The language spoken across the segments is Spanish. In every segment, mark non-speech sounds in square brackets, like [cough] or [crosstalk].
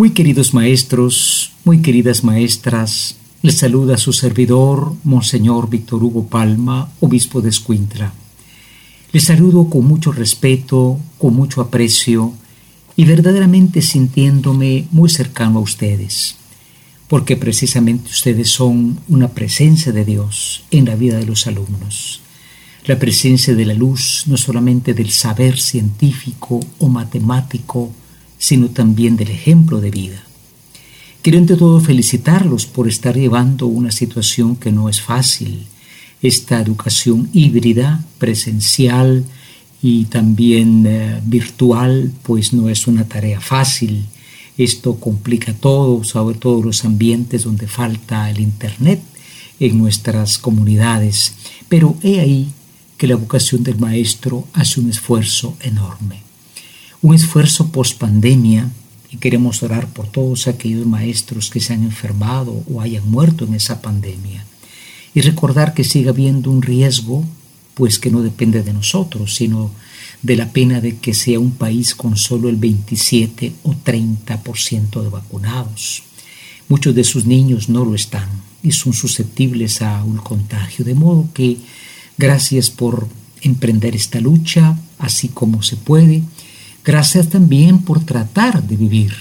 Muy queridos maestros, muy queridas maestras, les saluda su servidor, Monseñor Víctor Hugo Palma, obispo de Escuintla. Les saludo con mucho respeto, con mucho aprecio y verdaderamente sintiéndome muy cercano a ustedes, porque precisamente ustedes son una presencia de Dios en la vida de los alumnos. La presencia de la luz no solamente del saber científico o matemático, sino también del ejemplo de vida. Quiero ante todo felicitarlos por estar llevando una situación que no es fácil, esta educación híbrida, presencial y también eh, virtual, pues no es una tarea fácil. Esto complica todo, sobre todo los ambientes donde falta el Internet en nuestras comunidades. Pero he ahí que la vocación del maestro hace un esfuerzo enorme un esfuerzo post pandemia y queremos orar por todos aquellos maestros que se han enfermado o hayan muerto en esa pandemia y recordar que sigue habiendo un riesgo pues que no depende de nosotros sino de la pena de que sea un país con solo el 27 o 30% de vacunados. Muchos de sus niños no lo están y son susceptibles a un contagio, de modo que gracias por emprender esta lucha así como se puede Gracias también por tratar de vivir,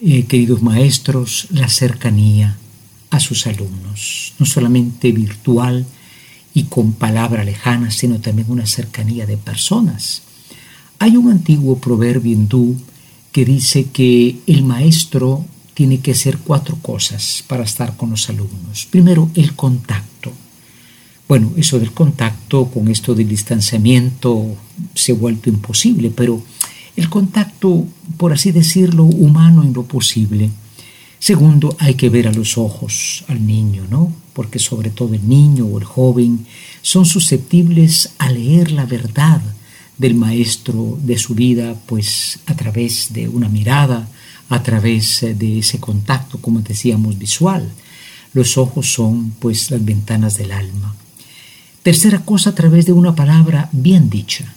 eh, queridos maestros, la cercanía a sus alumnos, no solamente virtual y con palabra lejana, sino también una cercanía de personas. Hay un antiguo proverbio hindú que dice que el maestro tiene que hacer cuatro cosas para estar con los alumnos. Primero, el contacto. Bueno, eso del contacto con esto del distanciamiento se ha vuelto imposible, pero el contacto, por así decirlo, humano en lo posible. Segundo, hay que ver a los ojos al niño, ¿no? Porque sobre todo el niño o el joven son susceptibles a leer la verdad del maestro de su vida, pues a través de una mirada, a través de ese contacto, como decíamos, visual. Los ojos son pues las ventanas del alma. Tercera cosa, a través de una palabra bien dicha.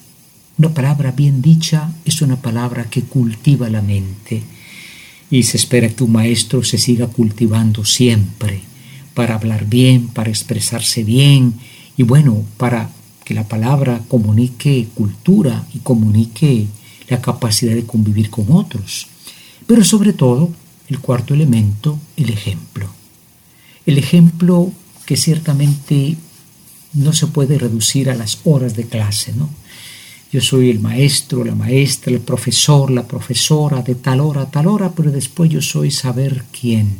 Una palabra bien dicha es una palabra que cultiva la mente y se espera que un maestro se siga cultivando siempre para hablar bien, para expresarse bien y bueno, para que la palabra comunique cultura y comunique la capacidad de convivir con otros. Pero sobre todo, el cuarto elemento, el ejemplo. El ejemplo que ciertamente no se puede reducir a las horas de clase, ¿no? Yo soy el maestro, la maestra, el profesor, la profesora de tal hora a tal hora, pero después yo soy saber quién.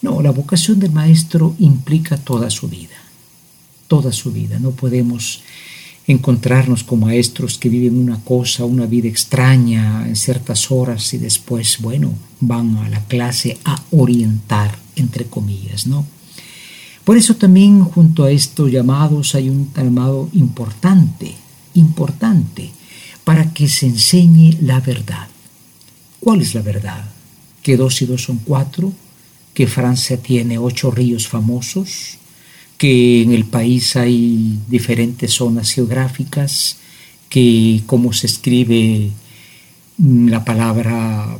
No, la vocación del maestro implica toda su vida, toda su vida. No podemos encontrarnos con maestros que viven una cosa, una vida extraña en ciertas horas y después, bueno, van a la clase a orientar, entre comillas, ¿no? Por eso también junto a estos llamados hay un llamado importante, importante para que se enseñe la verdad. ¿Cuál es la verdad? Que dos y dos son cuatro, que Francia tiene ocho ríos famosos, que en el país hay diferentes zonas geográficas, que cómo se escribe la palabra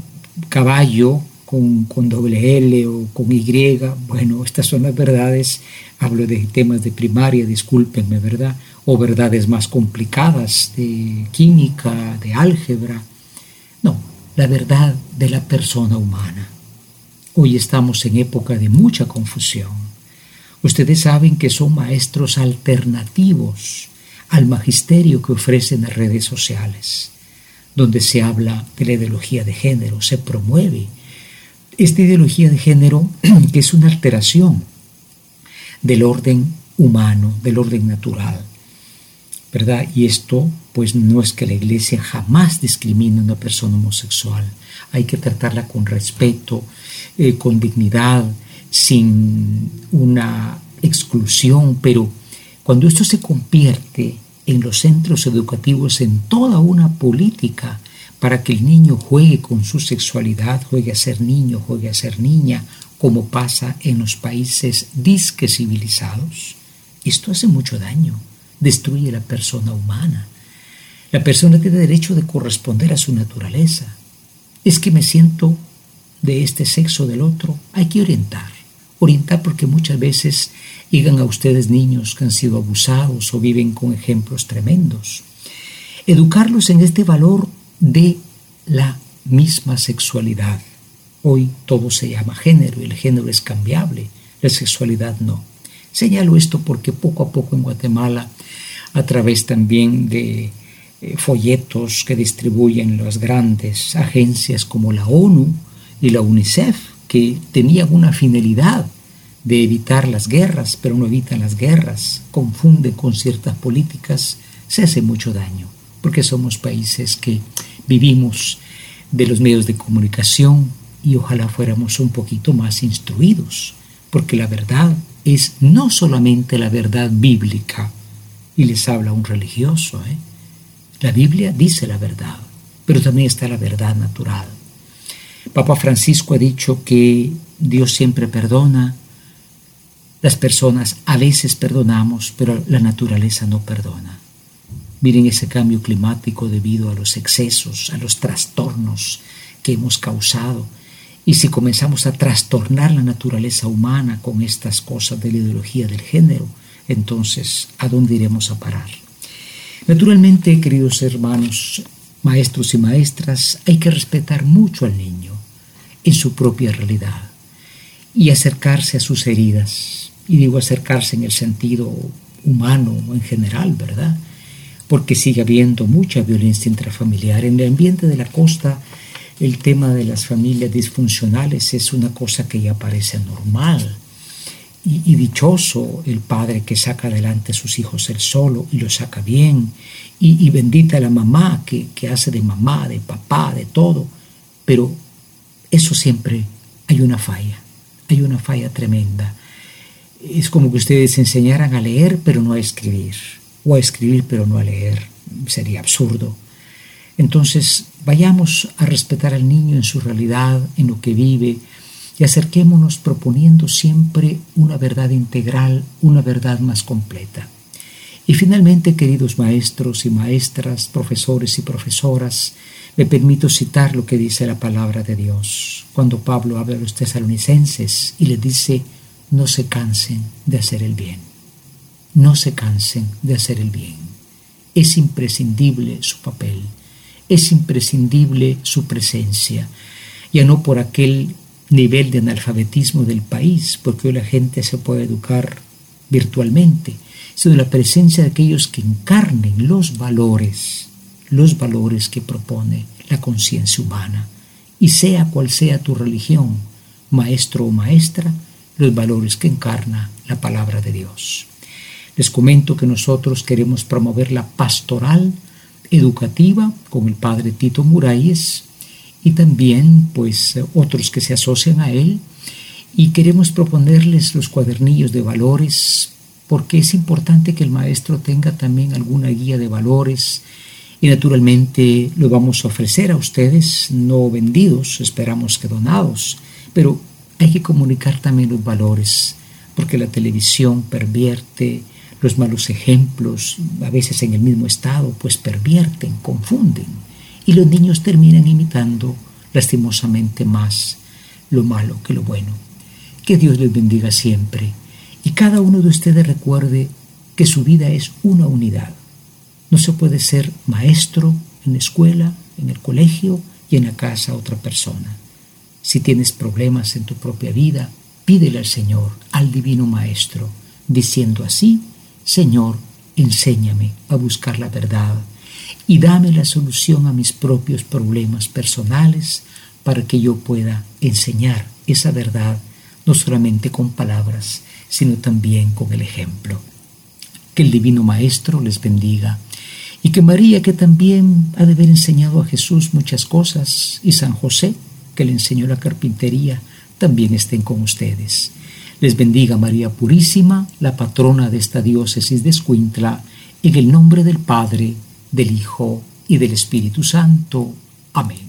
caballo con, con, doble L o con Y, bueno, estas son las verdades, hablo de temas de primaria, discúlpenme, ¿verdad? o verdades más complicadas de química, de álgebra. No, la verdad de la persona humana. Hoy estamos en época de mucha confusión. Ustedes saben que son maestros alternativos al magisterio que ofrecen las redes sociales, donde se habla de la ideología de género, se promueve esta ideología de género [clears throat] que es una alteración del orden humano, del orden natural. ¿verdad? Y esto, pues no es que la iglesia jamás discrimine a una persona homosexual. Hay que tratarla con respeto, eh, con dignidad, sin una exclusión, pero cuando esto se convierte en los centros educativos en toda una política para que el niño juegue con su sexualidad, juegue a ser niño, juegue a ser niña, como pasa en los países disque civilizados, esto hace mucho daño destruye la persona humana. La persona tiene derecho de corresponder a su naturaleza. Es que me siento de este sexo del otro, hay que orientar. Orientar porque muchas veces llegan a ustedes niños que han sido abusados o viven con ejemplos tremendos. Educarlos en este valor de la misma sexualidad. Hoy todo se llama género y el género es cambiable, la sexualidad no. Señalo esto porque poco a poco en Guatemala, a través también de eh, folletos que distribuyen las grandes agencias como la ONU y la UNICEF, que tenían una finalidad de evitar las guerras, pero no evitan las guerras, confunden con ciertas políticas, se hace mucho daño, porque somos países que vivimos de los medios de comunicación y ojalá fuéramos un poquito más instruidos, porque la verdad es no solamente la verdad bíblica, y les habla un religioso, ¿eh? la Biblia dice la verdad, pero también está la verdad natural. Papa Francisco ha dicho que Dios siempre perdona, las personas a veces perdonamos, pero la naturaleza no perdona. Miren ese cambio climático debido a los excesos, a los trastornos que hemos causado. Y si comenzamos a trastornar la naturaleza humana con estas cosas de la ideología del género, entonces, ¿a dónde iremos a parar? Naturalmente, queridos hermanos, maestros y maestras, hay que respetar mucho al niño en su propia realidad y acercarse a sus heridas, y digo acercarse en el sentido humano en general, ¿verdad? Porque sigue habiendo mucha violencia intrafamiliar. En el ambiente de la costa, el tema de las familias disfuncionales es una cosa que ya parece normal. Y, dichoso el padre que saca adelante a sus hijos él solo y lo saca bien. Y, bendita la mamá que, que hace de mamá, de papá, de todo. Pero eso siempre hay una falla, hay una falla tremenda es como que ustedes enseñaran a leer pero no a escribir, o a escribir pero no a leer. Sería absurdo. Entonces, vayamos a respetar al niño en su realidad, en lo que vive, y acerquémonos proponiendo siempre una verdad integral, una verdad más completa. Y finalmente, queridos maestros y maestras, profesores y profesoras, me permito citar lo que dice la palabra de Dios. Cuando Pablo habla a los tesalonicenses y les dice, no se cansen de hacer el bien. No se cansen de hacer el bien. Es imprescindible su papel, es imprescindible su presencia, ya no por aquel nivel de analfabetismo del país, porque hoy la gente se puede educar virtualmente, sino la presencia de aquellos que encarnen los valores, los valores que propone la conciencia humana. Y sea cual sea tu religión, maestro o maestra, los valores que encarna la palabra de Dios. Les comento que nosotros queremos promover la pastoral educativa con el padre Tito Muralles y también pues otros que se asocian a él. Y queremos proponerles los cuadernillos de valores porque es importante que el maestro tenga también alguna guía de valores y naturalmente lo vamos a ofrecer a ustedes, no vendidos, esperamos que donados, pero hay que comunicar también los valores, porque la televisión pervierte los malos ejemplos, a veces en el mismo estado, pues pervierten, confunden, y los niños terminan imitando lastimosamente más lo malo que lo bueno. Que Dios les bendiga siempre y cada uno de ustedes recuerde que su vida es una unidad. No se puede ser maestro en la escuela, en el colegio y en la casa otra persona. Si tienes problemas en tu propia vida, pídele al Señor, al Divino Maestro, diciendo así, Señor, enséñame a buscar la verdad y dame la solución a mis propios problemas personales para que yo pueda enseñar esa verdad no solamente con palabras, sino también con el ejemplo. Que el Divino Maestro les bendiga y que María, que también ha de haber enseñado a Jesús muchas cosas, y San José, que le enseñó la carpintería, también estén con ustedes. Les bendiga María Purísima, la patrona de esta diócesis de Escuintla, en el nombre del Padre, del Hijo y del Espíritu Santo. Amén.